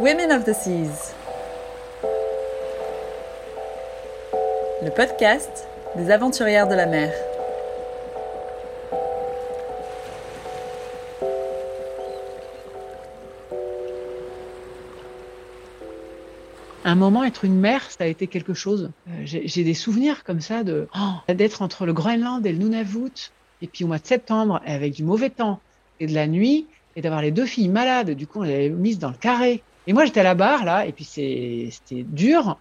Women of the Seas. Le podcast des aventurières de la mer. un moment, être une mère, ça a été quelque chose. Euh, j'ai des souvenirs comme ça de oh, d'être entre le Groenland et le Nunavut, et puis au mois de septembre, avec du mauvais temps et de la nuit, et d'avoir les deux filles malades. Du coup, on les avait mises dans le carré. Et moi, j'étais à la barre là, et puis c'était dur.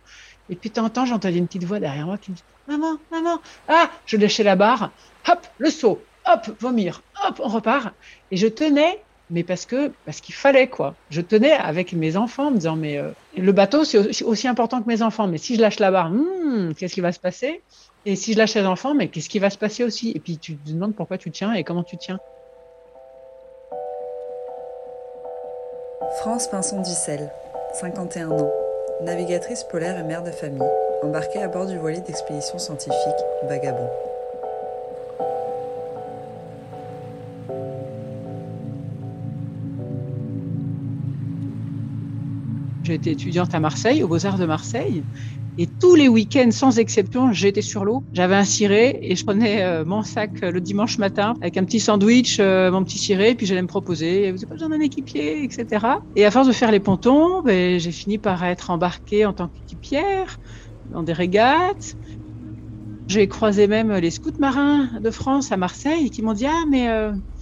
Et puis de temps en temps, j'entendais une petite voix derrière moi qui me dit Maman, maman, ah Je lâchais la barre, hop, le saut, hop, vomir, hop, on repart. Et je tenais, mais parce que parce qu'il fallait quoi. Je tenais avec mes enfants, en me disant mais euh, le bateau c'est aussi, aussi important que mes enfants. Mais si je lâche la barre, hmm, qu'est-ce qui va se passer? Et si je lâche les enfants, mais qu'est-ce qui va se passer aussi? Et puis tu te demandes pourquoi tu tiens et comment tu tiens. France Pinson-Ducel, 51 ans, navigatrice polaire et mère de famille, embarquée à bord du voilier d'expédition scientifique Vagabond. J'étais étudiante à Marseille, aux Beaux-Arts de Marseille. Et tous les week-ends, sans exception, j'étais sur l'eau. J'avais un ciré et je prenais euh, mon sac euh, le dimanche matin avec un petit sandwich, euh, mon petit ciré, puis j'allais me proposer, vous n'avez pas besoin d'un équipier, etc. Et à force de faire les pontons, ben, j'ai fini par être embarquée en tant qu'équipière dans des régates. J'ai croisé même les scouts marins de France à Marseille qui m'ont dit Ah, mais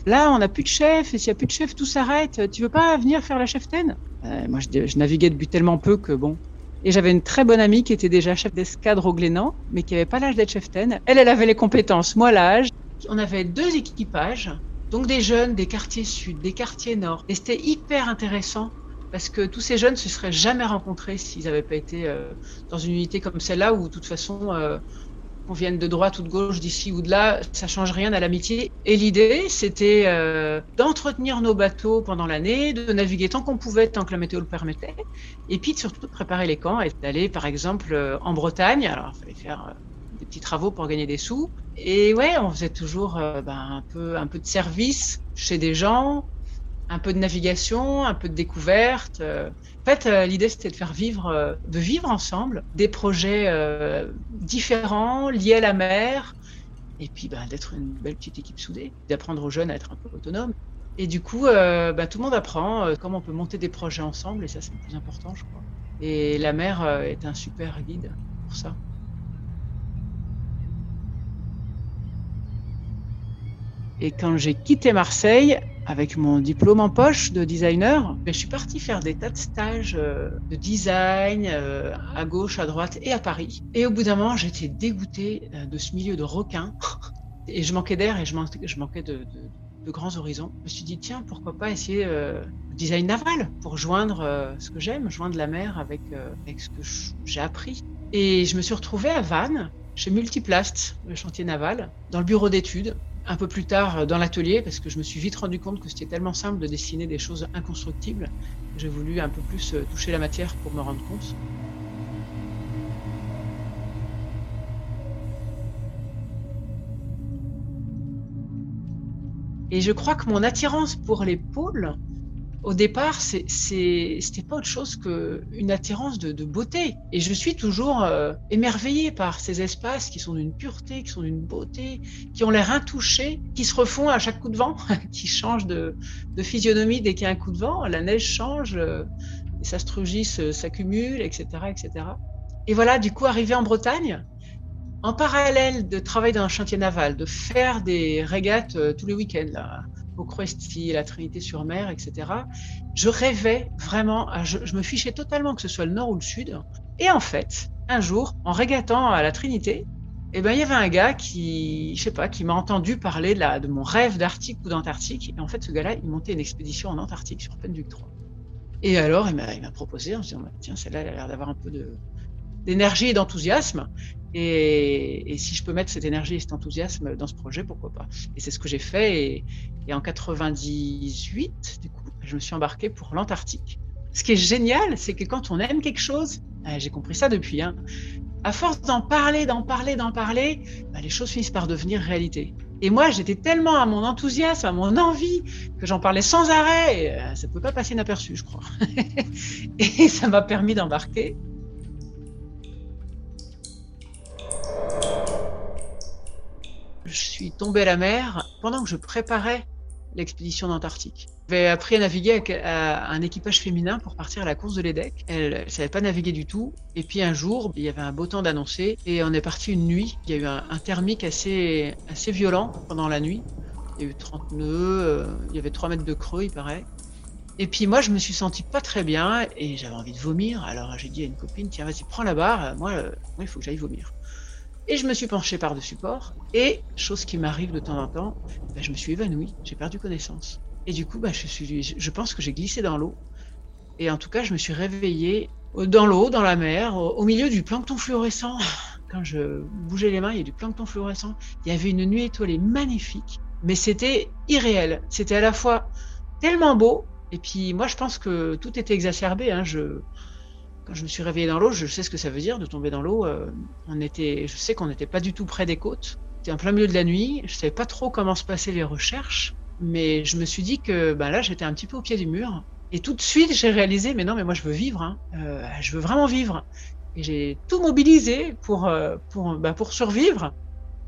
là, on n'a plus de chef, et s'il n'y a plus de chef, tout s'arrête. Tu veux pas venir faire la cheftaine? Moi, je, je naviguais depuis tellement peu que bon. Et j'avais une très bonne amie qui était déjà chef d'escadre au Glénan, mais qui n'avait pas l'âge d'être cheftaine. Elle, elle avait les compétences, moi l'âge. On avait deux équipages, donc des jeunes des quartiers sud, des quartiers nord. Et c'était hyper intéressant parce que tous ces jeunes se seraient jamais rencontrés s'ils n'avaient pas été euh, dans une unité comme celle-là où de toute façon euh, qu'on vienne de droite ou de gauche, d'ici ou de là, ça change rien à l'amitié. Et l'idée, c'était euh, d'entretenir nos bateaux pendant l'année, de naviguer tant qu'on pouvait, tant que la météo le permettait, et puis surtout de préparer les camps et d'aller, par exemple, euh, en Bretagne. Alors, il fallait faire euh, des petits travaux pour gagner des sous. Et ouais, on faisait toujours ben, un peu, un peu de service chez des gens, un peu de navigation, un peu de découverte. Fait, euh, l'idée c'était de faire vivre, euh, de vivre ensemble des projets euh, différents, liés à la mer, et puis bah, d'être une belle petite équipe soudée, d'apprendre aux jeunes à être un peu autonomes. Et du coup, bah, tout le monde apprend comment on peut monter des projets ensemble, et ça c'est le plus important, je crois. Et la mer est un super guide pour ça. Et quand j'ai quitté Marseille, avec mon diplôme en poche de designer, ben, je suis partie faire des tas de stages euh, de design euh, à gauche, à droite et à Paris. Et au bout d'un moment, j'étais dégoûtée euh, de ce milieu de requins. Et je manquais d'air et je manquais, de, grands horizons. Je me suis dit, tiens, pourquoi pas essayer le design naval pour joindre ce que j'aime, joindre la mer avec, avec ce que j'ai appris. Et je me suis retrouvée à Vannes, chez Multiplast, le chantier naval, dans le bureau d'études un peu plus tard euh, dans l'atelier parce que je me suis vite rendu compte que c'était tellement simple de dessiner des choses inconstructibles j'ai voulu un peu plus euh, toucher la matière pour me rendre compte. Et je crois que mon attirance pour les pôles au départ, c'était pas autre chose qu'une attirance de, beauté. Et je suis toujours euh, émerveillée par ces espaces qui sont d'une pureté, qui sont d'une beauté, qui ont l'air intouchés, qui se refont à chaque coup de vent, qui changent de, physionomie dès qu'il y a un coup de vent. La neige change, euh, les astrogis s'accumulent, etc., etc. Et voilà, du coup, arrivé en Bretagne, en parallèle de travailler dans un chantier naval, de faire des régates euh, tous les week-ends, au Cruesty, la Trinité-sur-Mer, etc. Je rêvais vraiment, je, me fichais totalement que ce soit le nord ou le sud. Et en fait, un jour, en régatant à la Trinité, eh ben, il y avait un gars qui, je sais pas, qui m'a entendu parler de, de mon rêve d'Arctique ou d'Antarctique. Et en fait, ce gars-là, il montait une expédition en Antarctique sur Penduc 3. Et alors, il m'a proposé en se disant, bah, tiens, celle-là, elle a l'air d'avoir un peu d'énergie et d'enthousiasme. Et, si je peux mettre cette énergie et cet enthousiasme dans ce projet, pourquoi pas? Et c'est ce que j'ai fait. Et, en 98, du coup, je me suis embarqué pour l'Antarctique. Ce qui est génial, c'est que quand on aime quelque chose, ah, j'ai compris ça depuis, hein, à force d'en parler, d'en parler, d'en parler, bah, les choses finissent par devenir réalité. Et moi, j'étais tellement à mon enthousiasme, à mon envie, que j'en parlais sans arrêt. Euh, ça ne peut pas passer inaperçu, je crois. et ça m'a permis d'embarquer je suis tombée à la mer pendant que je préparais l'expédition d'Antarctique. J'avais appris à naviguer avec un équipage féminin pour partir à la course de l'EDEC. Elle ne savait pas naviguer du tout. Et puis un jour, il y avait un beau temps d'annoncer et on est parti une nuit. Il y a eu un, thermique assez, assez violent pendant la nuit. Il y a eu 30 nœuds, euh, il y avait 3 mètres de creux, il paraît. Et puis moi, je me suis senti pas très bien et j'avais envie de vomir. Alors j'ai dit à une copine, tiens, vas-y, prends la barre. Moi, euh, moi il faut que j'aille vomir. Et je me suis penchée par-dessus port. Et, chose qui m'arrive de temps en temps, bah, je me suis évanouie, j'ai perdu connaissance. Et du coup, bah, je, pense que j'ai glissé dans l'eau. Et en tout cas, je me suis réveillée dans l'eau, dans la mer, au, milieu du plancton fluorescent. Quand je bougeais les mains, il y a du plancton fluorescent. Il y avait une nuit étoilée magnifique, mais c'était irréel. C'était à la fois tellement beau, et puis moi, je pense que tout était exacerbé. Hein. Quand je me suis réveillée dans l'eau, je sais ce que ça veut dire de tomber dans l'eau. Euh, on était, je sais qu'on n'était pas du tout près des côtes. C'était en plein milieu de la nuit. Je savais pas trop comment se passaient les recherches, mais je me suis dit que ben là, j'étais un petit peu au pied du mur. Et tout de suite, j'ai réalisé, mais non, mais moi, je veux vivre. Hein. Euh, je veux vraiment vivre. Et j'ai tout mobilisé pour euh, pour ben, pour survivre.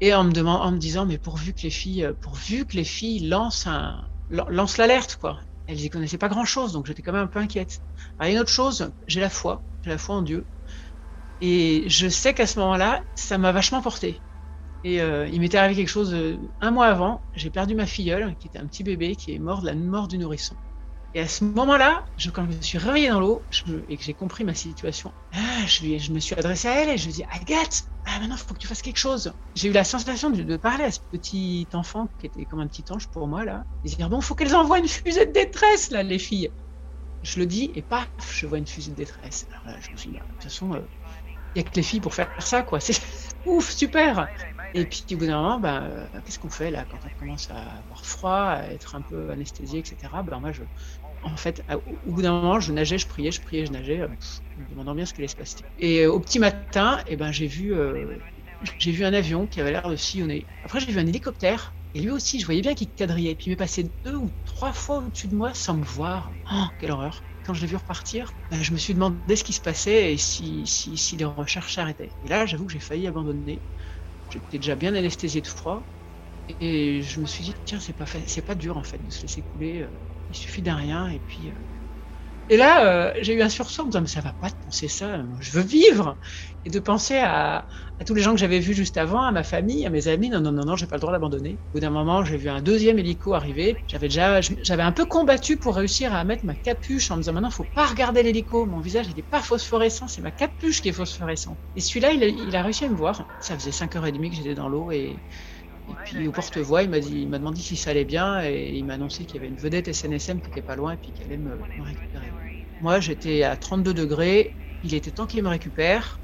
Et en me demandant, en me disant, mais pourvu que les filles, pourvu que les filles lancent un lancent l'alerte, quoi elles y connaissaient pas grand chose, donc j'étais quand même un peu inquiète. Alors, une autre chose, j'ai la foi, j'ai la foi en Dieu. Et je sais qu'à ce moment-là, ça m'a vachement porté. Et euh, il m'était arrivé quelque chose euh, un mois avant, j'ai perdu ma filleule, qui était un petit bébé, qui est mort de la mort du nourrisson. Et à ce moment-là, quand je me suis réveillée dans l'eau et que j'ai compris ma situation, ah, je, je, me suis adressée à elle et je lui ai dit Agathe, ah, maintenant il faut que tu fasses quelque chose. J'ai eu la sensation de, parler à ce petit enfant qui était comme un petit ange pour moi là, et dire bon, faut qu'elles envoient une fusée de détresse là, les filles. Je le dis et paf, je vois une fusée de détresse. Je me suis dit, de toute façon, il euh, n'y a que les filles pour faire ça quoi. C'est ouf, super. Et puis au bout d'un moment, ben, euh, qu'est-ce qu'on fait là quand on commence à avoir froid, à être un peu anesthésié, etc. Ben moi, je, en fait, au bout d'un moment, je nageais, je priais, je priais, je nageais, euh, me demandant bien ce qui allait se passer. Et euh, au petit matin, eh ben, j'ai vu, j'ai vu un avion qui avait l'air de sillonner. Après, j'ai vu un hélicoptère. Et lui aussi, je voyais bien qu'il quadrillait. Puis il m'est passé deux ou trois fois au-dessus de moi sans me voir. Oh, quelle horreur quand je l'ai vu repartir, ben, je me suis demandé ce qui se passait et si, si, si les recherches s'arrêtaient. Et là, j'avoue que j'ai failli abandonner. J'étais déjà bien anesthésié de froid. Et je me suis dit, tiens, c'est pas, c'est pas dur en fait de se laisser couler. Euh, il suffit d'un rien. Et puis. Et là, euh, j'ai eu un sursaut en me disant, mais ça va pas de penser ça. Je veux vivre. Et de penser à, tous les gens que j'avais vus juste avant, à ma famille, à mes amis. Non, non, non, non, j'ai pas le droit d'abandonner. Au bout d'un moment, j'ai vu un deuxième hélico arriver. J'avais déjà, j'avais un peu combattu pour réussir à mettre ma capuche en me disant, maintenant, faut pas regarder l'hélico. Mon visage n'était pas phosphorescent. C'est ma capuche qui est phosphorescent. Et celui-là, il, il, a réussi à me voir. Ça faisait 5h30 que j'étais dans l'eau et puis au porte-voix, il m'a dit, il m'a demandé si ça allait bien et il m'a annoncé qu'il y avait une vedette SNSM qui était pas loin et puis qu'elle allait me, récupérer. Moi, j'étais à 32 degrés. Il était temps qu'il me récupère.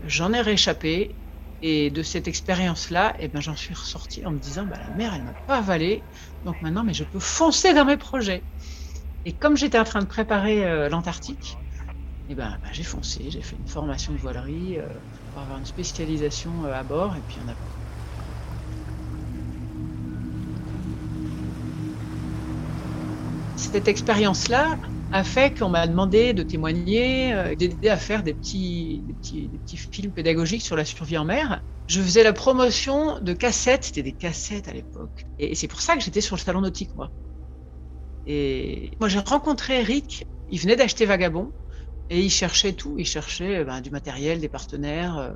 J'en ai réchappé et de cette expérience-là, eh ben, j'en suis ressorti en me disant, bah, la mer, elle m'a pas avalé. Donc maintenant, mais je peux foncer dans mes projets. Et comme j'étais en train de préparer euh, l'Antarctique, eh ben, bah, j'ai foncé, j'ai fait une formation de voilerie euh, pour avoir une spécialisation euh, à bord et puis on a cette expérience-là a fait qu'on m'a demandé de témoigner, euh, d'aider à faire des petits, des, petits, des petits films pédagogiques sur la survie en mer. Je faisais la promotion de cassettes, c'était des cassettes à l'époque. Et c'est pour ça que j'étais sur le salon nautique, moi. Et moi, j'ai rencontré Eric, il venait d'acheter Vagabond, et il cherchait tout. Il cherchait ben, du matériel, des partenaires, euh,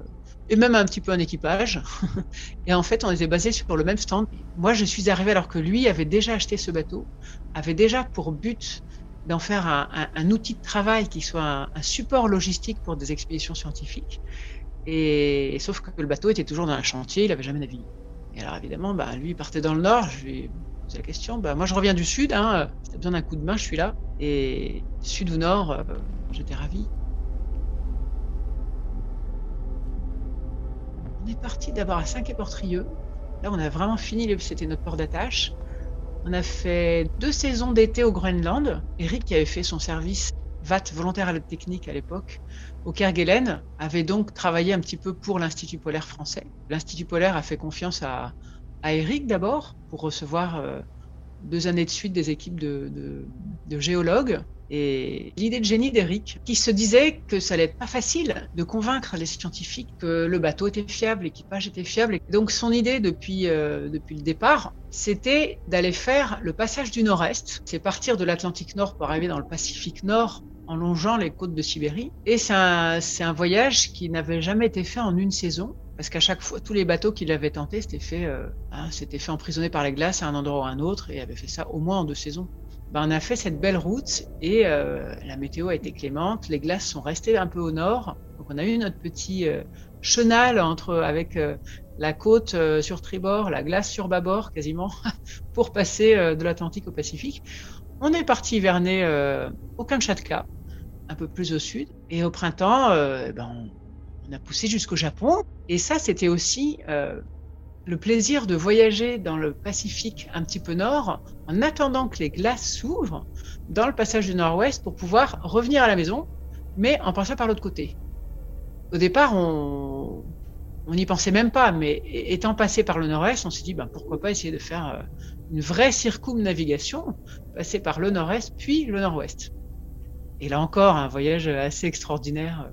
et même un petit peu un équipage. et en fait, on était basés sur le même stand. Moi, je suis arrivé alors que lui avait déjà acheté ce bateau, avait déjà pour but d'en faire un, outil de travail qui soit un, support logistique pour des expéditions scientifiques. Et, sauf que le bateau était toujours dans un chantier, il n'avait jamais navigué. Et alors évidemment, bah, lui il partait dans le nord. Je lui posé la question. Bah, moi, je reviens du sud. Hein, besoin d'un coup de main, je suis là. Et sud ou nord, euh, j'étais ravi. Est parti d'abord à Saint-Quay-Portrieux. Là, on a vraiment fini. C'était notre port d'attache. On a fait deux saisons d'été au Groenland. Eric, qui avait fait son service VAT volontaire à l'aide technique à l'époque, au Kerguelen, avait donc travaillé un petit peu pour l'Institut polaire français. L'Institut polaire a fait confiance à, Eric d'abord pour recevoir euh, deux années de suite des équipes de géologues. Et l'idée de génie d'Eric, qui se disait que ça allait être pas facile de convaincre les scientifiques que le bateau était fiable, l'équipage était fiable. Donc son idée depuis, euh, depuis le départ, c'était d'aller faire le passage du Nord-Est. C'est partir de l'Atlantique Nord pour arriver dans le Pacifique Nord en longeant les côtes de Sibérie. Et c'est un, voyage qui n'avait jamais été fait en une saison. Parce qu'à chaque fois, tous les bateaux qui l'avaient tenté, c'était fait, euh, hein, emprisonner par les glaces à un endroit ou à un autre, et avait fait ça au moins en deux saisons. Ben, on a fait cette belle route et euh, la météo a été clémente, les glaces sont restées un peu au nord, donc on a eu notre petit euh, chenal entre avec euh, la côte sur tribord, la glace sur bâbord quasiment, pour passer de l'Atlantique au Pacifique. On est parti hiverner au Kamchatka, un peu plus au sud, et au printemps, ben, on, on a poussé jusqu'au Japon. Et ça, c'était aussi le plaisir de voyager dans le Pacifique un petit peu nord en attendant que les glaces s'ouvrent dans le passage du nord-ouest pour pouvoir revenir à la maison, mais en passant par l'autre côté. Au départ, on n'y pensait même pas, mais étant passé par le nord-est, on s'est dit ben, pourquoi pas essayer de faire une vraie circumnavigation, passer par le nord-est puis le nord-ouest. Et là encore, un voyage assez extraordinaire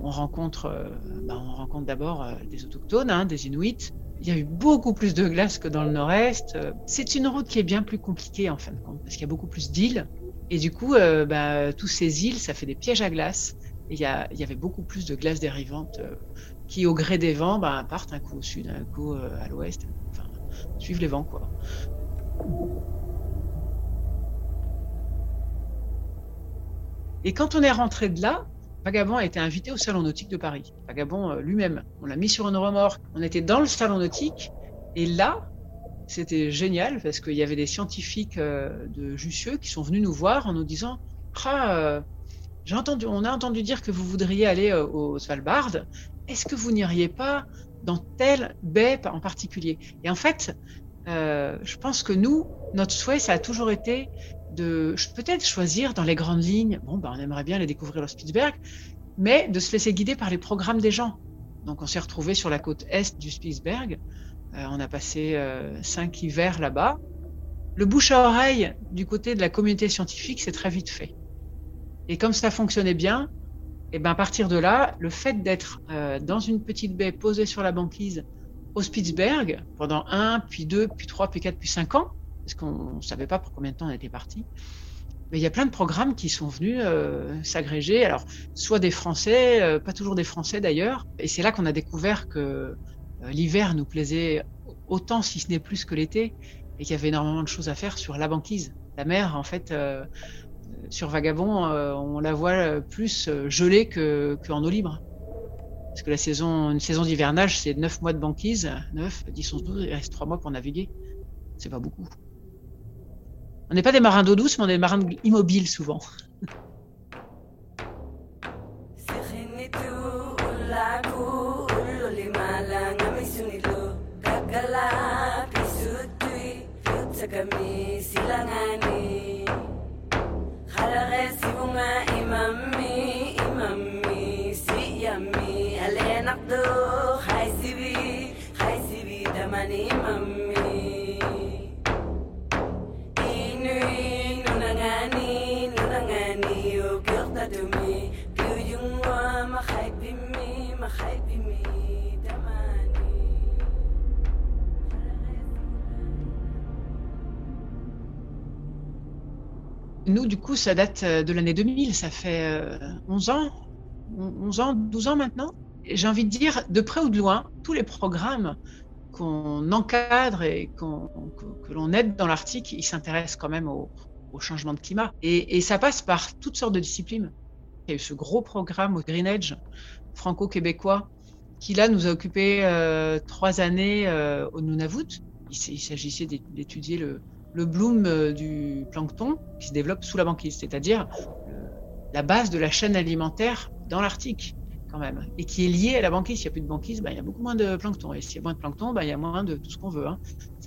on rencontre, ben on rencontre d'abord des autochtones, hein, des Inuits. Il y a eu beaucoup plus de glace que dans le nord-est. C'est une route qui est bien plus compliquée en fin de compte, parce qu'il y a beaucoup plus d'îles. Et du coup, euh, bah, tous ces îles, ça fait des pièges à glace. Il y, a, il y avait beaucoup plus de glace dérivantes euh, qui, au gré des vents, bah, partent un coup au sud, un coup euh, à l'ouest. Enfin, suivent les vents, quoi. Et quand on est rentré de là, Vagabond a été invité au Salon nautique de Paris. Vagabond euh, lui-même. On l'a mis sur une remorque. On était dans le Salon nautique. Et là, c'était génial parce qu'il y avait des scientifiques euh, de Jussieu qui sont venus nous voir en nous disant Ah, euh, j'ai entendu, on a entendu dire que vous voudriez aller au Svalbard. Est-ce que vous n'iriez pas dans telle baie en particulier? Et en fait, je pense que nous, notre souhait, ça a toujours été de peut-être choisir dans les grandes lignes, bon, ben, on aimerait bien les découvrir au Spitzberg, mais de se laisser guider par les programmes des gens. Donc on s'est retrouvé sur la côte est du Spitzberg, euh, on a passé euh, cinq hivers là-bas. Le bouche à oreille du côté de la communauté scientifique, c'est très vite fait. Et comme ça fonctionnait bien, et ben à partir de là, le fait d'être euh, dans une petite baie posée sur la banquise au Spitzberg pendant un, puis deux, puis trois, puis quatre, puis cinq ans, parce qu'on ne savait pas pour combien de temps on était parti. Mais il y a plein de programmes qui sont venus euh, s'agréger. Alors, soit des Français, euh, pas toujours des Français d'ailleurs. Et c'est là qu'on a découvert que euh, l'hiver nous plaisait autant, si ce n'est plus que l'été, et qu'il y avait énormément de choses à faire sur la banquise. La mer, en fait, sur Vagabond, on la voit plus gelée que qu'en eau libre. Parce que la saison, une saison d'hivernage, c'est 9 mois de banquise, 9, 10, 11, 12, il reste 3 mois pour naviguer. C'est pas beaucoup. On n'est pas des marins d'eau douce, mais on est des marins immobiles souvent. Nous, du coup, ça date de l'année 2000, ça fait 11 ans, 11 ans, 12 ans maintenant. J'ai envie de dire, de près ou de loin, tous les programmes qu'on encadre et que, l'on aide dans l'Arctique, ils s'intéressent quand même au, changement de climat. Et, ça passe par toutes sortes de disciplines. Il y a eu ce gros programme au Green Edge franco-québécois qui là nous a occupé euh, trois années euh, au Nunavut. Il, s'agissait d'étudier le, le bloom euh, du plancton qui se développe sous la banquise, c'est-à-dire la base de la chaîne alimentaire dans l'Arctique quand même, et qui est lié à la banquise. S'il n'y a plus de banquise, ben, il y a beaucoup moins de plancton. Et s'il y a moins de plancton, ben, il y a moins de tout ce qu'on veut. Hein.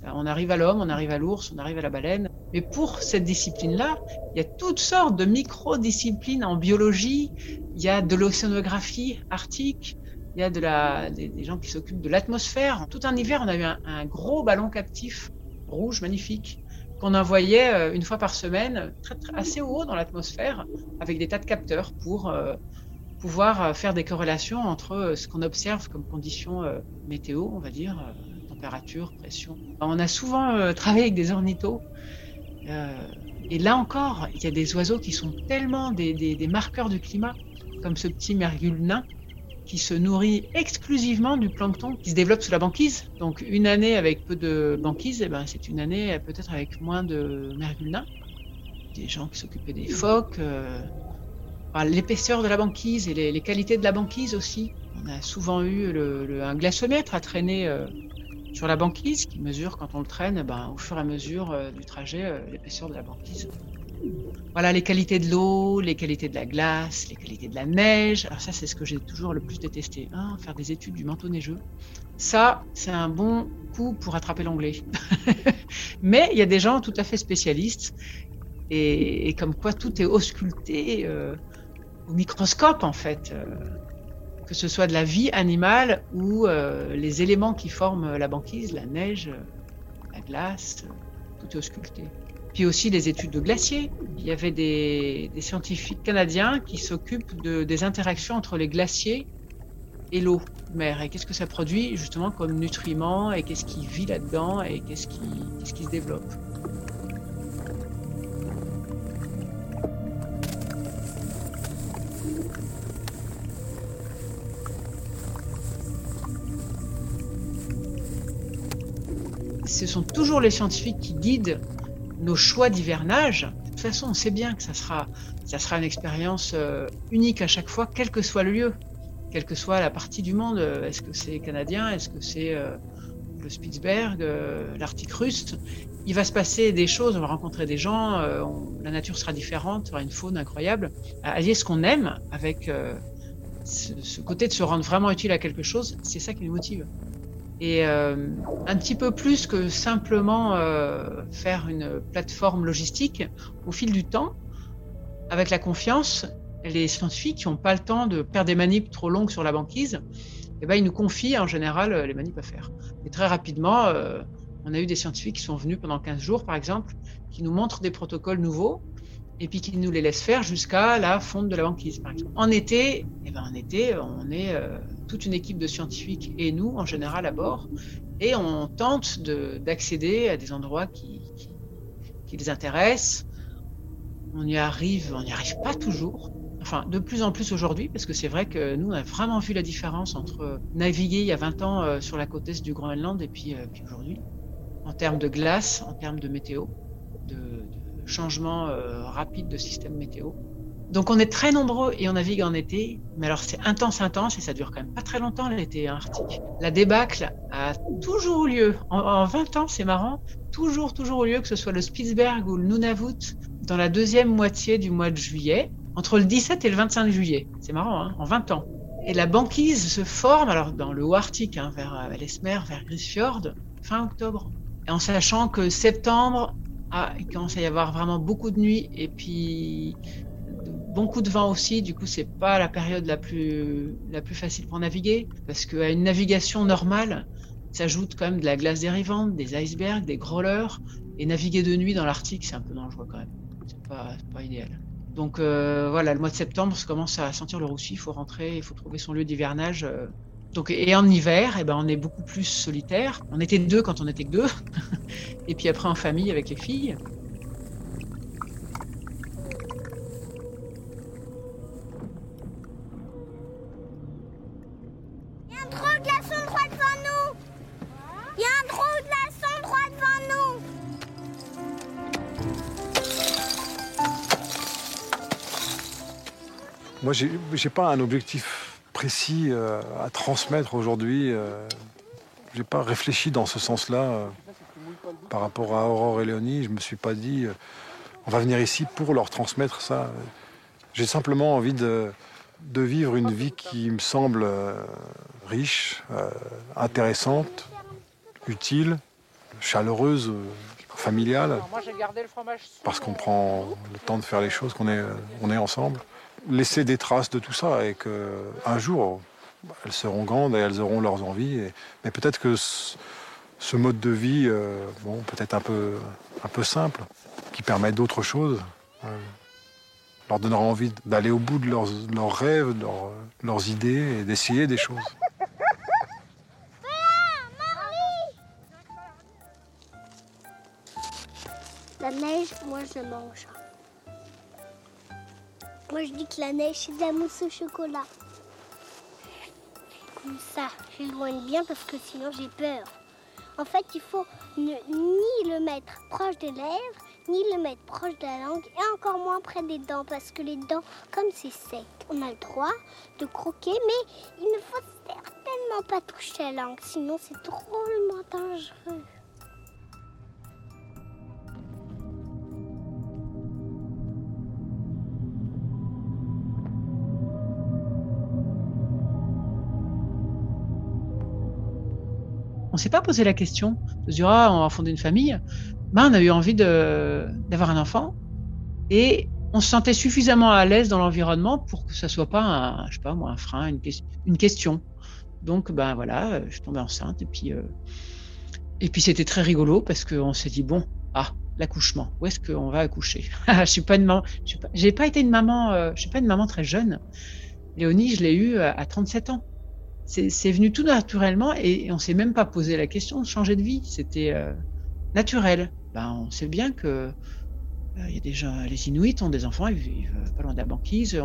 on arrive à l'homme, on arrive à l'ours, on arrive à la baleine. Mais pour cette discipline-là, il y a toutes sortes de micro-disciplines en biologie. Il y a de l'océanographie arctique. Il y a des, gens qui s'occupent de l'atmosphère. Tout un hiver, on a eu un, gros ballon captif rouge, magnifique, qu'on envoyait euh, une fois par semaine, très, assez haut dans l'atmosphère, avec des tas de capteurs pour euh, pouvoir euh, faire des corrélations entre ce qu'on observe comme conditions météo, on va dire, température, pression. On a souvent travaillé avec des ornithos. et là encore, il y a des oiseaux qui sont tellement des, des, marqueurs du climat, comme ce petit mergule nain, qui se nourrit exclusivement du plancton qui se développe sous la banquise. Donc une année avec peu de banquise, eh ben, c'est une année peut-être avec moins de mergule nain. Des gens qui s'occupaient des phoques, l'épaisseur de la banquise et les, qualités de la banquise aussi. On a souvent eu un glaciomètre à traîner euh, sur la banquise qui mesure quand on le traîne ben, au fur et à mesure euh, du trajet euh, l'épaisseur de la banquise. Voilà les qualités de l'eau, les qualités de la glace, les qualités de la neige. Alors ça c'est ce que j'ai toujours le plus détesté, hein, faire des études du manteau neigeux. Ça c'est un bon coup pour attraper l'onglet. Mais il y a des gens tout à fait spécialistes et, comme quoi tout est ausculté au microscope en fait, euh, que ce soit de la vie animale ou euh, les éléments qui forment la banquise, la neige, la glace, tout est ausculté. Puis aussi des études de glaciers. Il y avait des, scientifiques canadiens qui s'occupent de, des interactions entre les glaciers et l'eau mer et qu'est-ce que ça produit justement comme nutriments et qu'est-ce qui vit là-dedans et qu'est-ce qui se développe? ce sont toujours les scientifiques qui guident nos choix d'hivernage. De toute façon, on sait bien que ça sera, ça sera une expérience euh, unique à chaque fois, quel que soit le lieu, quelle que soit la partie du monde. Est-ce que c'est canadien? Est-ce que c'est euh, le Spitzberg, euh, l'Arctique russe? Il va se passer des choses, on va rencontrer des gens, la nature sera différente, il y aura une faune incroyable. Allier ce qu'on aime avec ce côté de se rendre vraiment utile à quelque chose, c'est ça qui nous motive et euh, un petit peu plus que simplement euh, faire une plateforme logistique au fil du temps, avec la confiance, les scientifiques qui n'ont pas le temps de faire des manips trop longues sur la banquise, eh ben, ils nous confient en général les manips à faire. Et très rapidement, euh, on a eu des scientifiques qui sont venus pendant 15 jours, par exemple, qui nous montrent des protocoles nouveaux et puis qui nous les laissent faire jusqu'à la fonte de la banquise, par exemple. En été, eh ben, en été, on est toute une équipe de scientifiques et nous, en général, à bord, et on tente d'accéder à des endroits qui, les intéressent. On y arrive, on n'y arrive pas toujours. Enfin, de plus en plus aujourd'hui, parce que c'est vrai que nous, on a vraiment vu la différence entre naviguer il y a 20 ans euh, sur la côte est du Groenland et puis, euh, puis aujourd'hui, en termes de glace, en termes de météo, de changement euh, rapide de système météo. Donc on est très nombreux et on navigue en été, mais alors c'est intense, intense et ça dure quand même pas très longtemps l'été arctique. La débâcle a toujours eu lieu. En, 20 ans, c'est marrant, toujours, toujours eu lieu, que ce soit le Spitzberg ou le Nunavut, dans la deuxième moitié du mois de juillet, entre le 17 et le 25 juillet. C'est marrant, hein, en 20 ans. Et la banquise se forme, alors dans le haut arctique, hein, vers euh, l'Esmer, vers Grisfjord, fin octobre. En sachant que septembre, ah, il commence à y avoir vraiment beaucoup de nuits et puis bon coup de vent aussi, du coup c'est pas la période la plus, la plus facile pour naviguer, parce qu'à une navigation normale, s'ajoute quand même de la glace dérivante, des icebergs, des growlers, et naviguer de nuit dans l'Arctique c'est un peu dangereux quand même, c'est pas, pas idéal. Donc euh, voilà, le mois de septembre, ça commence à sentir le roussi, il faut rentrer, il faut trouver son lieu d'hivernage. Euh. Donc, et en hiver, eh ben, on est beaucoup plus solitaire. On était deux quand on était que deux. et puis après en famille avec les filles. Il y a un de glaçon droit devant nous Il y a un de glaçon droit devant nous Moi, j'ai pas un objectif précis euh, à transmettre aujourd'hui. Euh, je n'ai pas réfléchi dans ce sens-là euh, par rapport à Aurore et Léonie. Je me suis pas dit, on va venir ici pour leur transmettre ça. J'ai simplement envie de, de, vivre une vie qui me semble riche, intéressante, utile, chaleureuse familiale, parce qu'on prend le temps de faire les choses, qu'on est, on est ensemble laisser des traces de tout ça et qu'un jour, elles seront grandes et elles auront leurs envies. mais peut-être que ce, mode de vie, euh, bon, peut-être un peu, un peu simple, qui permet d'autres choses, euh, leur donnera envie d'aller au bout de leurs, leurs rêves, de leurs idées et d'essayer des choses. La neige, moi je mange. Moi, je dis que la neige, c'est de la mousse au chocolat. Comme ça, j'éloigne bien parce que sinon j'ai peur. En fait, il faut ni le mettre proche des lèvres, ni le mettre proche de la langue, et encore moins près des dents, parce que les dents, comme c'est sec, on a le droit de croquer, mais il ne faut certainement pas toucher la langue, sinon c'est drôlement dangereux. S'est pas posé la question de se dire ah, on va fonder une famille. Ben, on a eu envie d'avoir un enfant et on se sentait suffisamment à l'aise dans l'environnement pour que ça soit pas un, je sais pas moi, un frein, une, question. Donc ben voilà, je suis tombée enceinte et puis euh, et puis c'était très rigolo parce qu'on s'est dit bon ah l'accouchement où est-ce qu'on va accoucher? Je suis pas une maman, j'ai pas, été une maman, euh, je suis pas une maman très jeune. Léonie, je l'ai eu à 37 ans c'est venu tout naturellement et on s'est même pas posé la question de changer de vie. C'était euh, naturel. Ben, on sait bien que euh, y a les Inuits ont des enfants, ils vivent pas loin de la banquise.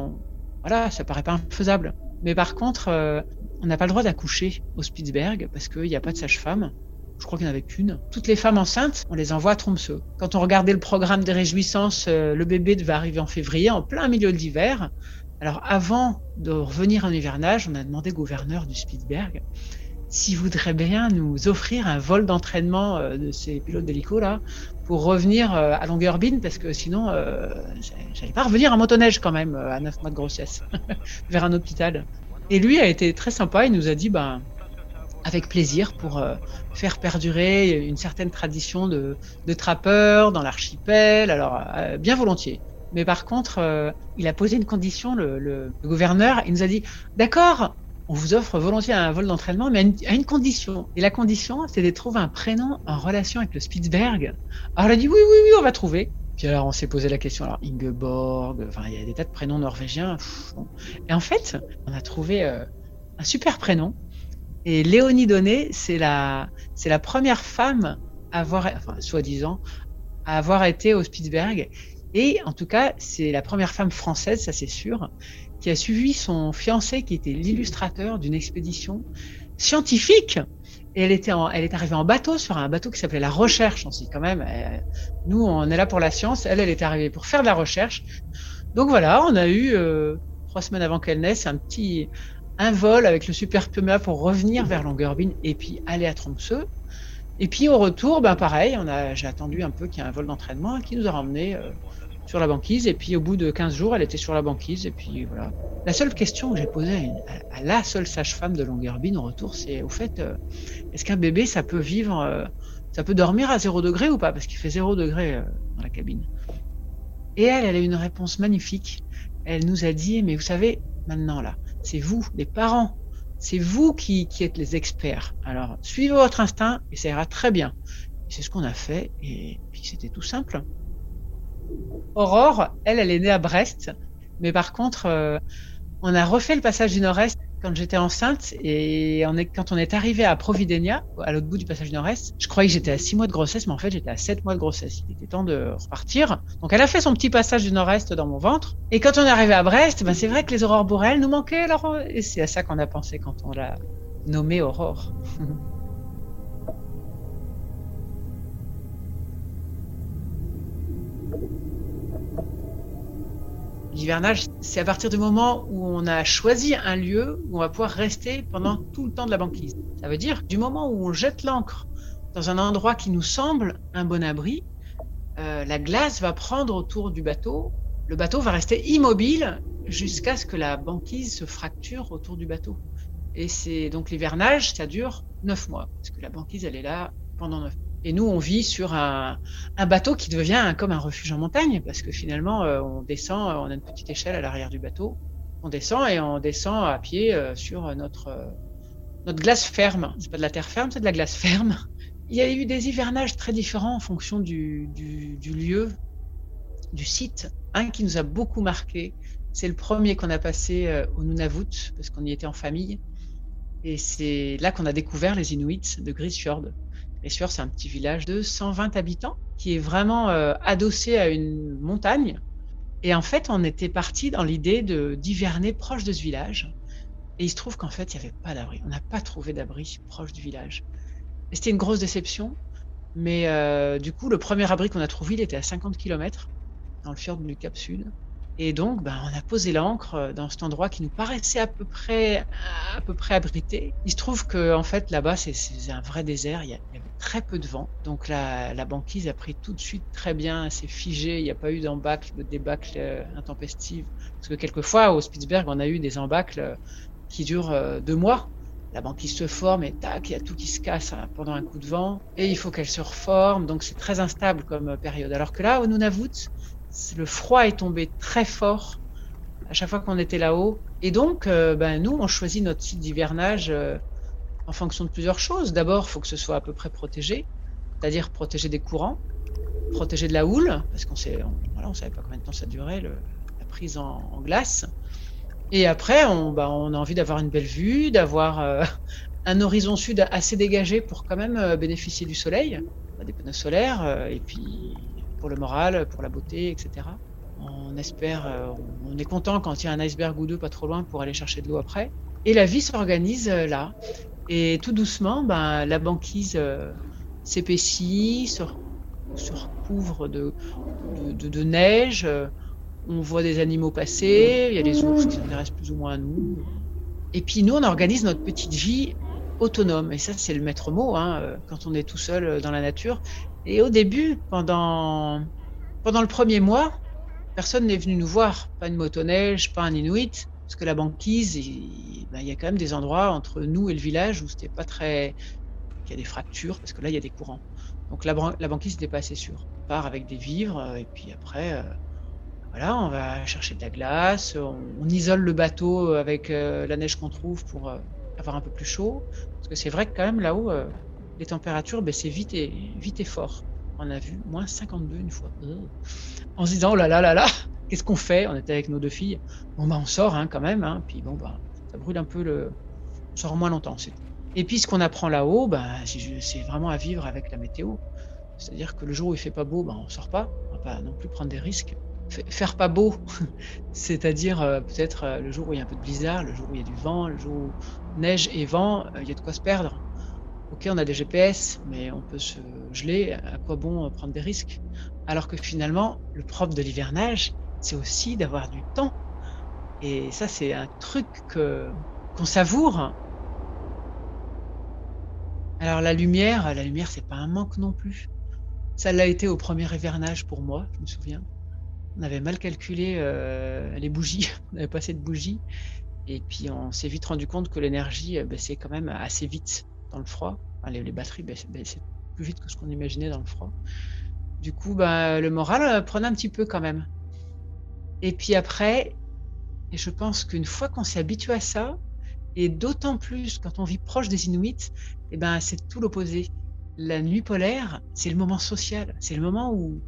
voilà, ça paraît pas infaisable. Mais par contre, euh, on n'a pas le droit d'accoucher au Spitzberg parce qu'il n'y a pas de sage-femme. Je crois qu'il n'y en avait qu'une. Toutes les femmes enceintes, on les envoie à Tromsø. Quand on regardait le programme des réjouissances, le bébé devait arriver en février, en plein milieu de l'hiver. Alors avant de revenir en hivernage, on a demandé au gouverneur du Spitzberg s'il voudrait bien nous offrir un vol d'entraînement euh, de ces pilotes d'hélico là pour revenir euh, à Longyearbyen parce que sinon euh, j'allais pas revenir en motoneige quand même à 9 mois de grossesse vers un hôpital. Et lui a été très sympa, il nous a dit ben avec plaisir pour faire perdurer une certaine tradition de, de trappeurs dans l'archipel. Alors bien volontiers. Mais par contre, euh, il a posé une condition, le, gouverneur, il nous a dit, d'accord, on vous offre volontiers un vol d'entraînement, mais à une, condition. Et la condition, c'est de trouver un prénom en relation avec le Spitzberg. Alors il a dit, oui, oui, oui, on va trouver. Puis alors on s'est posé la question, alors Ingeborg, enfin il y a des tas de prénoms norvégiens. Et en fait, on a trouvé euh, un super prénom. Et Léonie Donné, c'est la, c'est la première femme à avoir, enfin soi-disant, à avoir été au Spitzberg. Et en tout cas, c'est la première femme française, ça c'est sûr, qui a suivi son fiancé qui était l'illustrateur d'une expédition scientifique. Et elle était, elle est arrivée en bateau sur un bateau qui s'appelait la Recherche. On s'est quand même, euh, nous on est là pour la science. Elle, elle est arrivée pour faire de la recherche. Donc voilà, on a eu euh, trois semaines avant qu'elle naisse un petit un vol avec le Super Puma pour revenir vers Longyearbyen et puis aller à Tromsø. Et puis au retour, ben pareil, on a, j'ai attendu un peu qu'il y ait un vol d'entraînement qui nous a ramené euh, sur la banquise. Et puis au bout de 15 jours, elle était sur la banquise. Et puis voilà. La seule question que j'ai posée à, la seule sage-femme de Longyearbyen au retour, c'est au fait, euh, est-ce qu'un bébé, ça peut vivre, euh, ça peut dormir à 0 degré ou pas? Parce qu'il fait 0 degré euh, dans la cabine. Et elle, elle a une réponse magnifique. Elle nous a dit, mais vous savez, maintenant là, c'est vous, les parents, c'est vous qui, qui êtes les experts. Alors, suivez votre instinct et ça ira très bien. C'est ce qu'on a fait et puis c'était tout simple. Aurore, elle, elle est née à Brest, mais par contre, euh, on a refait le passage du Nord-Est quand j'étais enceinte et quand on est arrivé à Providenia, à l'autre bout du passage du Nord-Est, je croyais que j'étais à 6 mois de grossesse, mais en fait j'étais à 7 mois de grossesse. Il était temps de repartir. Donc elle a fait son petit passage du Nord-Est dans mon ventre. Et quand on est arrivé à Brest, ben c'est vrai que les aurores boréales nous manquaient. Alors, et c'est à ça qu'on a pensé quand on l'a nommée Aurore. L'hivernage, c'est à partir du moment où on a choisi un lieu où on va pouvoir rester pendant tout le temps de la banquise. Ça veut dire du moment où on jette l'ancre dans un endroit qui nous semble un bon abri, euh, la glace va prendre autour du bateau. Le bateau va rester immobile jusqu'à ce que la banquise se fracture autour du bateau. Et c'est donc l'hivernage, ça dure neuf mois, parce que la banquise, elle est là pendant neuf mois. Et nous, on vit sur un, bateau qui devient comme un refuge en montagne, parce que finalement, euh, on descend, on a une petite échelle à l'arrière du bateau, on descend et on descend à pied euh, sur notre, euh, glace ferme. C'est pas de la terre ferme, c'est de la glace ferme. Il y a eu des hivernages très différents en fonction du, du, du lieu, du site. Un qui nous a beaucoup marqué, c'est le premier qu'on a passé au Nunavut, parce qu'on y était en famille. Et c'est là qu'on a découvert les Inuits de Grisfjord. Grisfjord, c'est un petit village de 120 habitants qui est vraiment euh, adossé à une montagne. Et en fait, on était parti dans l'idée de d'hiverner proche de ce village. Et il se trouve qu'en fait, il n'y avait pas d'abri. On n'a pas trouvé d'abri proche du village. C'était une grosse déception. Mais euh, du coup, le premier abri qu'on a trouvé, il était à 50 km dans le fjord du Cap Sud. Et donc, ben, on a posé l'ancre euh, dans cet endroit qui nous paraissait à peu près, à peu près abrité. Il se trouve que, en fait, là-bas, c'est un vrai désert. Il y, avait très peu de vent. Donc, la, la banquise a pris tout de suite très bien. C'est figé. Il n'y a pas eu d'embâcle, de débâcle euh, intempestive. Parce que quelquefois, au Spitzberg, on a eu des embâcles euh, qui durent deux mois. La banquise se forme et tac, il y a tout qui se casse hein, pendant un coup de vent. Et il faut qu'elle se reforme. Donc, c'est très instable comme période. Alors que là, au Nunavut, le froid est tombé très fort à chaque fois qu'on était là-haut. Et donc, euh, ben, nous, on choisit notre site d'hivernage euh, en fonction de plusieurs choses. D'abord, il faut que ce soit à peu près protégé, c'est-à-dire protégé des courants, protégé de la houle, parce qu'on on savait pas combien de temps ça durait, la prise en, glace. Et après, on, ben, on a envie d'avoir une belle vue, d'avoir euh, un horizon sud assez dégagé pour quand même bénéficier du soleil, des panneaux solaires, et puis pour le moral, pour la beauté, etc. On espère, euh, on est content quand il y a un iceberg ou deux pas trop loin pour aller chercher de l'eau après. Et la vie s'organise euh, là. Et tout doucement, ben, la banquise euh, s'épaissit, se, recouvre de, neige. On voit des animaux passer. Il y a des ours qui s'intéressent plus ou moins à nous. Et puis nous, on organise notre petite vie autonome. Et ça, c'est le maître mot hein, quand on est tout seul dans la nature. Et au début, pendant, pendant le premier mois, personne n'est venu nous voir. Pas une motoneige, pas un Inuit, parce que la banquise, ben, il y a quand même des endroits entre nous et le village où c'était pas très. Il y a des fractures, parce que là, il y a des courants. Donc la, banquise n'était pas assez sûre. On part avec des vivres, euh, et puis après, euh, voilà, on va chercher de la glace, on, isole le bateau avec euh, la neige qu'on trouve pour avoir un peu plus chaud. Parce que c'est vrai que quand même là-haut, les températures baissaient vite et, vite et fort. On a vu moins 52 une fois. En se disant, oh là là là là, qu'est-ce qu'on fait? On était avec nos deux filles. Bon, bah, on sort hein, quand même. Hein. Puis bon, bah, ça brûle un peu le. On sort moins longtemps. Et puis, ce qu'on apprend là-haut, bah, c'est vraiment à vivre avec la météo. C'est-à-dire que le jour où il fait pas beau, bah, on sort pas. On va pas non plus prendre des risques. Faire pas beau, c'est-à-dire euh, peut-être euh, le jour où il y a un peu de blizzard, le jour où il y a du vent, le jour où neige et vent, euh, il y a de quoi se perdre. Ok, on a des GPS, mais on peut se geler. À quoi bon prendre des risques? Alors que finalement, le propre de l'hivernage, c'est aussi d'avoir du temps. Et ça, c'est un truc qu'on savoure. Alors la lumière, la lumière, c'est pas un manque non plus. Ça l'a été au premier hivernage pour moi, je me souviens. On avait mal calculé euh, les bougies, on avait pas assez de bougies, et puis on s'est vite rendu compte que l'énergie baissait quand même assez vite dans le froid. les, batteries baissent, plus vite que ce qu'on imaginait dans le froid. Du coup, bah, le moral euh, prenait un petit peu quand même. Et puis après, et je pense qu'une fois qu'on s'est habitué à ça, et d'autant plus quand on vit proche des Inuits, et eh ben, c'est tout l'opposé. La nuit polaire, c'est le moment social. C'est le moment où,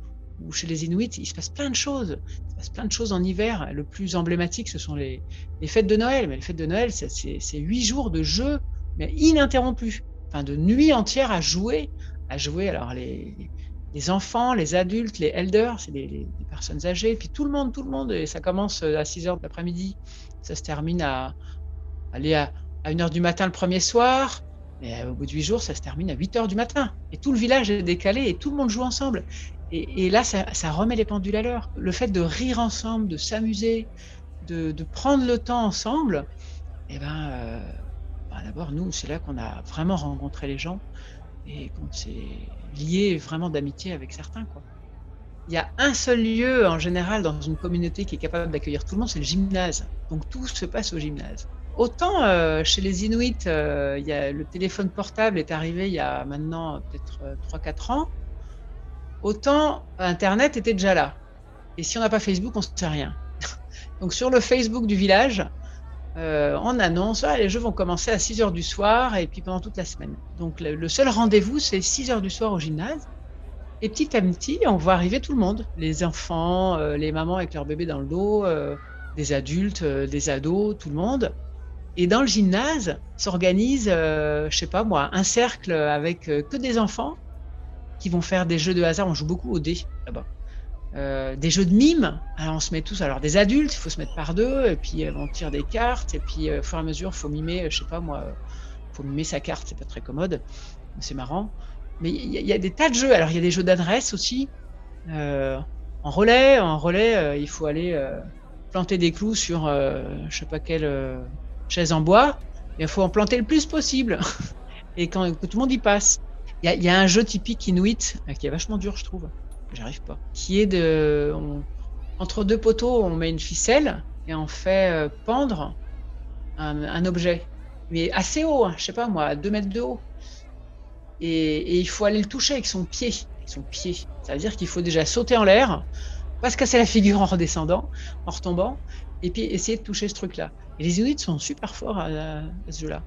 chez les Inuits, il se passe plein de choses. Il se passe plein de choses en hiver. Le plus emblématique, ce sont les, les fêtes de Noël. Mais les fêtes de Noël, c'est huit jours de jeu mais ininterrompu. Enfin, de nuit entière à jouer, à jouer. Alors, les, les enfants, les adultes, les elders, c'est les, personnes âgées, puis tout le monde, tout le monde. Et ça commence à 6 heures de l'après-midi. Ça se termine à, aller à, à 1 heure du matin le premier soir. Et au bout de 8 jours, ça se termine à 8 heures du matin. Et tout le village est décalé et tout le monde joue ensemble. Et, là, ça, remet les pendules à l'heure. Le fait de rire ensemble, de s'amuser, de, prendre le temps ensemble, eh ben, euh, bah, d'abord, nous, c'est là qu'on a vraiment rencontré les gens et qu'on s'est lié vraiment d'amitié avec certains. Il y a un seul lieu en général dans une communauté qui est capable d'accueillir tout le monde, c'est le gymnase. Donc tout se passe au gymnase. Autant euh, chez les Inuits, euh, le téléphone portable est arrivé il y a maintenant peut-être 3-4 ans. Autant Internet était déjà là. Et si on n'a pas Facebook, on ne sait rien. Donc sur le Facebook du village, euh, on annonce ah, les jeux vont commencer à 6 h du soir et puis pendant toute la semaine. Donc le, seul rendez-vous, c'est 6 h du soir au gymnase. Et petit à petit, on voit arriver tout le monde. Les enfants, euh, les mamans avec leur bébé dans le dos, euh, des adultes, des ados, tout le monde. Et dans le gymnase s'organise, je sais pas moi, un cercle avec que des enfants qui vont faire des jeux de hasard. On joue beaucoup au dé là-bas. Euh, des jeux de mime. Alors on se met tous, alors des adultes, il faut se mettre par deux, et puis euh, on tire des cartes, et puis euh, au fur et à mesure, faut mimer, je sais pas moi, faut mimer sa carte, c'est pas très commode, c'est marrant. Mais il y, a des tas de jeux. Alors il y a des jeux d'adresse aussi. en relais, en relais, il faut aller planter des clous sur, je sais pas quelle chaise en bois. Il faut en planter le plus possible, et quand tout le monde y passe. Il y, a un jeu typique Inuit qui est vachement dur, je trouve. J'arrive pas. Qui est de. entre deux poteaux, on met une ficelle et on fait euh, pendre un, objet. Mais assez haut, hein, je sais pas moi, 2 mètres de haut. Et, il faut aller le toucher avec son pied. son pied. Ça veut dire qu'il faut déjà sauter en l'air, pas se casser la figure en redescendant, en retombant, et puis essayer de toucher ce truc-là. Et les Inuits sont super forts à ce jeu-là.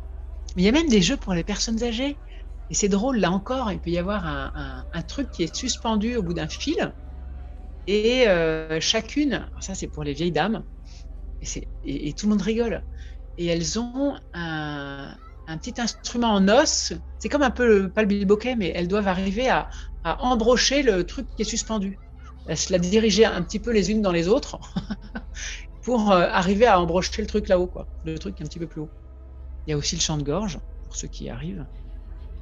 Mais il y a même des jeux pour les personnes âgées. Et c'est drôle, là encore, il peut y avoir un, truc qui est suspendu au bout d'un fil. Et euh, chacune, ça c'est pour les vieilles dames, et, tout le monde rigole. Et elles ont un, petit instrument en os. C'est comme un peu, pas le mais elles doivent arriver à, embrocher le truc qui est suspendu. Elles se la diriger un petit peu les unes dans les autres pour euh, arriver à embrocher le truc là-haut, quoi. Le truc un petit peu plus haut. Il y a aussi le chant de gorge, pour ceux qui y arrivent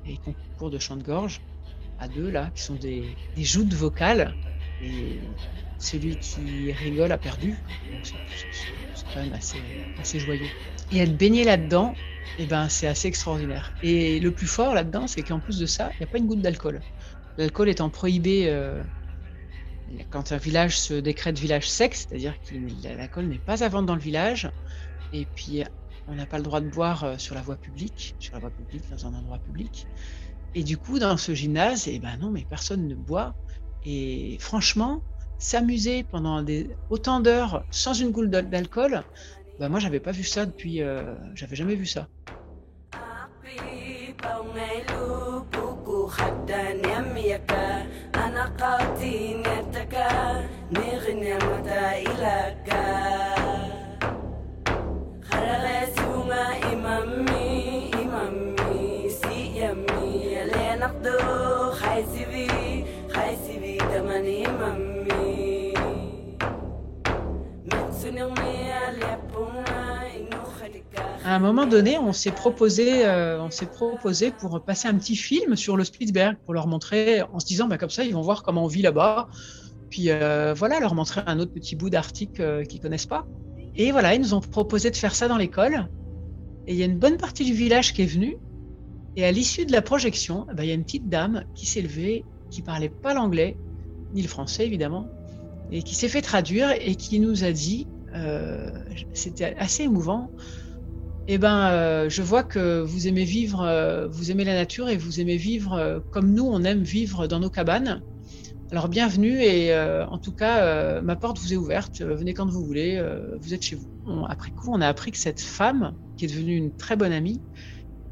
et concours de chant de gorge à deux là, qui sont des, des joutes vocales. Et celui qui rigole a perdu. C'est quand même assez, assez joyeux. Et être baigné là-dedans, et eh ben, c'est assez extraordinaire. Et le plus fort là-dedans, c'est qu'en plus de ça, il n'y a pas une goutte d'alcool. L'alcool étant prohibé euh, quand un village se décrète village sec, c'est-à-dire que l'alcool n'est pas à vendre dans le village. Et puis on n'a pas le droit de boire euh, sur la voie publique, sur la voie publique, dans un endroit public. Et du coup, dans ce gymnase, eh ben non, mais personne ne boit. Et franchement, s'amuser pendant autant d'heures sans une goutte d'alcool, ben moi, j'avais pas vu ça depuis, euh, j'avais jamais vu ça. À un moment donné, on s'est proposé, euh, on s'est proposé pour passer un petit film sur le Spitzberg pour leur montrer, en se disant, bah, comme ça, ils vont voir comment on vit là-bas. Puis euh, voilà, leur montrer un autre petit bout d'Arctique euh, qu'ils connaissent pas. Et voilà, ils nous ont proposé de faire ça dans l'école. Et il y a une bonne partie du village qui est venue. Et à l'issue de la projection, ben, il y a une petite dame qui s'est levée, qui parlait pas l'anglais, ni le français évidemment, et qui s'est fait traduire et qui nous a dit, euh, c'était assez émouvant, eh ben, euh, je vois que vous aimez vivre, euh, vous aimez la nature et vous aimez vivre comme nous, on aime vivre dans nos cabanes. Alors bienvenue et en tout cas, ma porte vous est ouverte, venez quand vous voulez, vous êtes chez vous. après coup, on a appris que cette femme, qui est devenue une très bonne amie.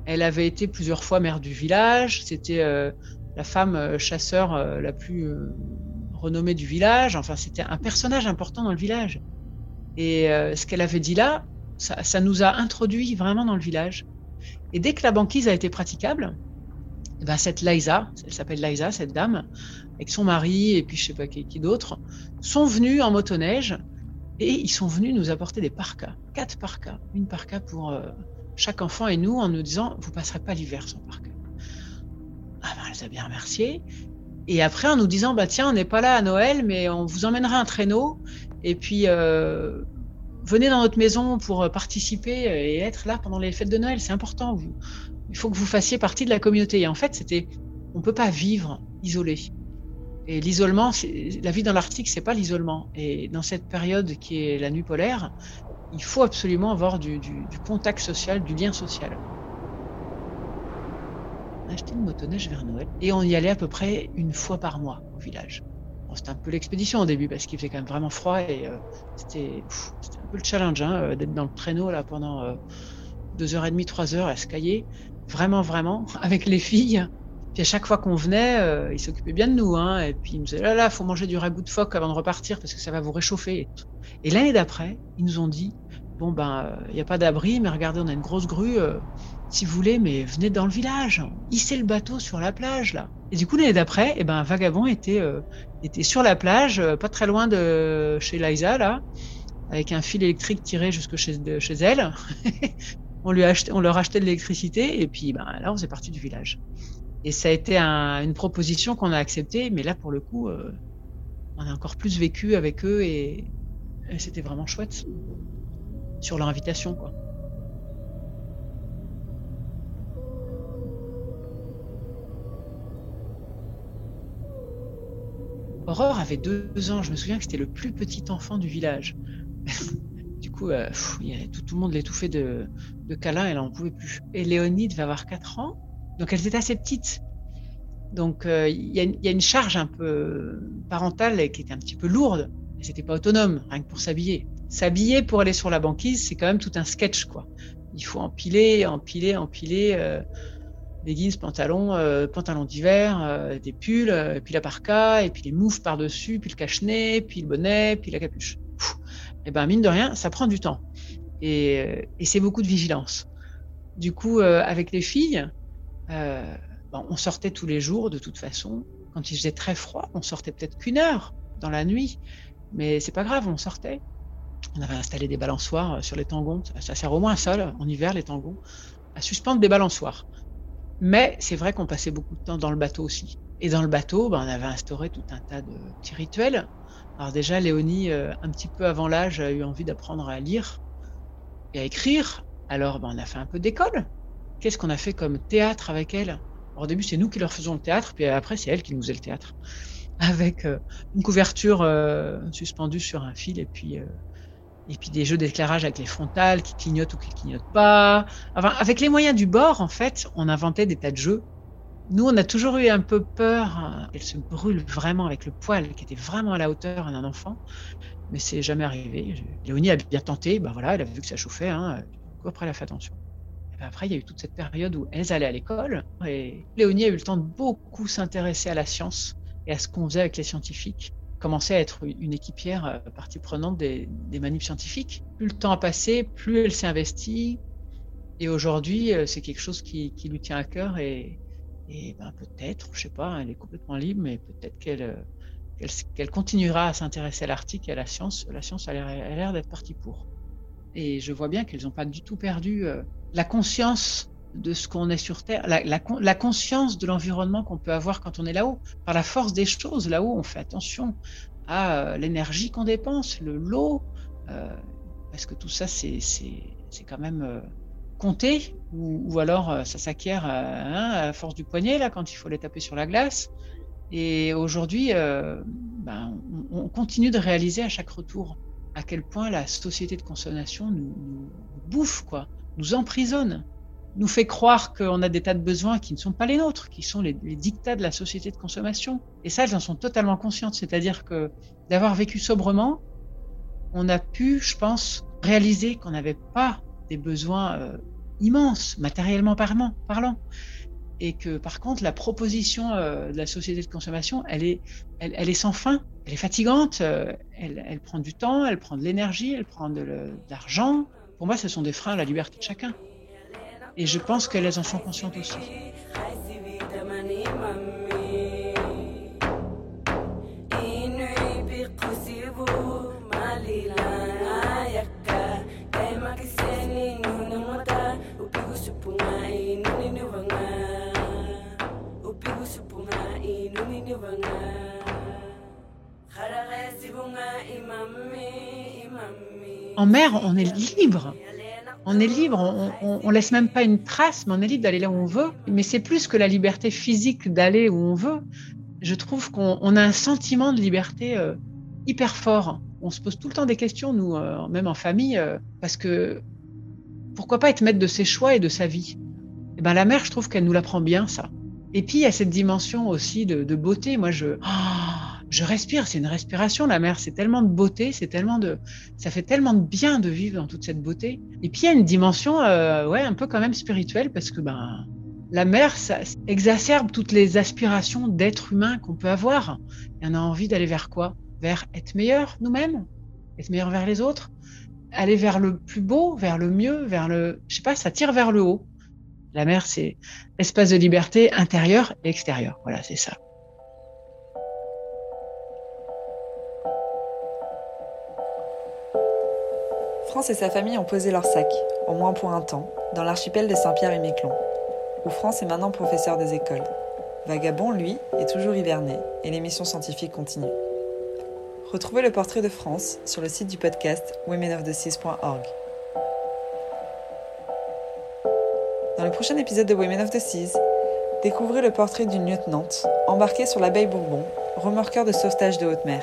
Elle avait été plusieurs fois maire du village. C'était euh, la femme euh, chasseur euh, la plus renommée du village. Enfin, c'était un personnage important dans le village. Et ce qu'elle avait dit là, ça, nous a introduit vraiment dans le village. Et dès que la banquise a été praticable, eh ben cette Liza, elle s'appelle Liza, cette dame, avec son mari et puis je sais pas qui, d'autre, sont venus en motoneige et ils sont venus nous apporter des parkas, quatre parkas, une parka pour euh, chaque enfant et nous, en nous disant, vous passerez pas l'hiver sans parka. Ah ben, elle nous a bien remercié. Et après, en nous disant, bah tiens, on n'est pas là à Noël, mais on vous emmènera un traîneau. Et puis, euh, venez dans notre maison pour participer et être là pendant les fêtes de Noël. C'est important. Il faut que vous fassiez partie de la communauté. Et en fait, c'était, on peut pas vivre isolé. Et l'isolement, la vie dans l'Arctique, c'est pas l'isolement. Et dans cette période qui est la nuit polaire, il faut absolument avoir du, contact social, du lien social. On a acheté une motoneige vers Noël et on y allait à peu près une fois par mois au village. C'était un peu l'expédition au début parce qu'il faisait quand même vraiment froid et euh, c'était un peu le challenge hein, euh, d'être dans le traîneau là pendant euh, deux heures et demie, trois heures à se cailler. Vraiment, vraiment, avec les filles. Puis à chaque fois qu'on venait, euh, ils s'occupaient bien de nous. Hein, et puis ils nous disaient là, là, faut manger du ragoût de phoque avant de repartir parce que ça va vous réchauffer. Et, l'année d'après, ils nous ont dit bon ben, il n'y a pas d'abri, mais regardez, on a une grosse grue. Si vous voulez, mais venez dans le village, hissez le bateau sur la plage là. Et du coup l'année d'après, eh ben Vagabond était euh, était sur la plage, euh, pas très loin de chez Liza là, avec un fil électrique tiré jusque chez de, chez elle. on lui a acheté, on leur achetait de l'électricité et puis ben là on s'est parti du village. Et ça a été un, une proposition qu'on a acceptée, mais là pour le coup, euh, on a encore plus vécu avec eux et, et c'était vraiment chouette sur leur invitation quoi. Aurore avait deux ans. Je me souviens que c'était le plus petit enfant du village. du coup, euh, tout, le monde l'étouffait de, de. Elle en pouvait plus. Et Léonie devait avoir quatre ans. Donc, elles étaient assez petites. Donc, euh, il y, a, une charge un peu parentale qui était un petit peu lourde. Et c'était pas autonome, rien que pour s'habiller. S'habiller pour aller sur la banquise, c'est quand même tout un sketch, quoi. Il faut empiler, empiler, empiler. Euh, leggings, pantalons, euh, pantalons d'hiver, euh, des pulls, euh, puis la parka, et puis les moufs par-dessus, puis le cache-nez, puis le bonnet, puis la capuche. et ben mine de rien, ça prend du temps. Et, et c'est beaucoup de vigilance. Du coup, avec les filles, bon, on sortait tous les jours de toute façon. Quand il faisait très froid, on sortait peut-être qu'une heure dans la nuit, mais c'est pas grave, on sortait. On avait installé des balançoires sur les tangons. Ça sert au moins à ça, en hiver, les tangons, à suspendre des balançoires. Mais c'est vrai qu'on passait beaucoup de temps dans le bateau aussi. Et dans le bateau, ben, on avait instauré tout un tas de petits rituels. Alors déjà, Léonie, euh, un petit peu avant l'âge, a eu envie d'apprendre à lire et à écrire. Alors, ben, on a fait un peu d'école. Qu'est-ce qu'on a fait comme théâtre avec elle? Alors, Au début, c'est nous qui leur faisons le théâtre, puis après, c'est elle qui nous faisait le théâtre. Avec euh, une couverture euh, suspendue sur un fil et puis et puis des jeux d'éclairage avec les frontales qui clignotent ou qui clignotent pas. Avec les moyens du bord, en fait, on inventait des tas de jeux. Nous, on a toujours eu un peu peur hein, qu'elle se brûle vraiment avec le poil, qui était vraiment à la hauteur d'un enfant, mais c'est jamais arrivé. Léonie a bien tenté, ben voilà, elle a vu que ça chauffait, hein, après elle a fait attention. Ben après, il y a eu toute cette période où elles allaient à l'école, et Léonie a eu le temps de beaucoup s'intéresser à la science et à ce qu'on faisait avec les scientifiques commençait à être une équipière euh, partie prenante des, des scientifiques. Plus le temps a passé, plus elle s'est investie. Et aujourd'hui, euh, c'est quelque chose qui, lui tient à cœur et, ben peut-être, je sais pas, elle est complètement libre, mais peut-être qu'elle euh, continuera à s'intéresser à l'Arctique et à la science. La science a l'air d'être partie pour. Et je vois bien qu'elles n'ont pas du tout perdu la conscience de ce qu'on est sur Terre, la, la, la conscience de l'environnement qu'on peut avoir quand on est là-haut. Par la force des choses, là-haut, on fait attention à euh, l'énergie qu'on dépense, le lot, euh, parce que tout ça, c'est quand même euh, compté, ou, ou, alors ça s'acquiert hein, à force du poignet, là, quand il faut les taper sur la glace. Et aujourd'hui, ben, on, on, continue de réaliser à chaque retour à quel point la société de consommation nous, nous bouffe, quoi, nous emprisonne nous fait croire qu'on a des tas de besoins qui ne sont pas les nôtres, qui sont les, dictats de la société de consommation. Et ça, elles en sont totalement conscientes. C'est-à-dire que d'avoir vécu sobrement, on a pu, je pense, réaliser qu'on n'avait pas des besoins euh, immenses, matériellement parlant. Et que par contre, la proposition euh, de la société de consommation, elle est, elle, est sans fin, elle est fatigante, euh, elle, prend du temps, elle prend de l'énergie, elle prend de l'argent. Pour moi, ce sont des freins à la liberté de chacun. Et je pense qu'elles en sont conscientes aussi. En mer, on est libre. On est libre, on, laisse même pas une trace, mais on est libre d'aller là où on veut. Mais c'est plus que la liberté physique d'aller où on veut. Je trouve qu'on a un sentiment de liberté euh, hyper fort. On se pose tout le temps des questions, nous, euh, même en famille, euh, parce que pourquoi pas être maître de ses choix et de sa vie? Et eh ben la mère, je trouve qu'elle nous l'apprend bien ça. Et puis il y a cette dimension aussi de, de beauté. Moi, je oh, je respire, c'est une respiration la mer, c'est tellement de beauté, c'est tellement de ça fait tellement de bien de vivre dans toute cette beauté. Et puis il y a une dimension euh, ouais, un peu quand même spirituelle parce que ben la mer ça exacerbe toutes les aspirations d'être humain qu'on peut avoir. Et on a envie d'aller vers quoi? Vers être meilleur nous-mêmes, être meilleur vers les autres, aller vers le plus beau, vers le mieux, vers le je sais pas, ça tire vers le haut. La mer c'est l'espace de liberté intérieur et extérieur. Voilà, c'est ça. France et sa famille ont posé leur sac, au moins pour un temps, dans l'archipel de Saint-Pierre et Miquelon, où France est maintenant professeur des écoles. Vagabond, lui, est toujours hiverné et l'émission scientifique continue. Retrouvez le portrait de France sur le site du podcast womenoftheseas.org. Dans le prochain épisode de Women of the Seas, découvrez le portrait d'une lieutenante embarquée sur l'abeille Bourbon, remorqueur de sauvetage de haute mer.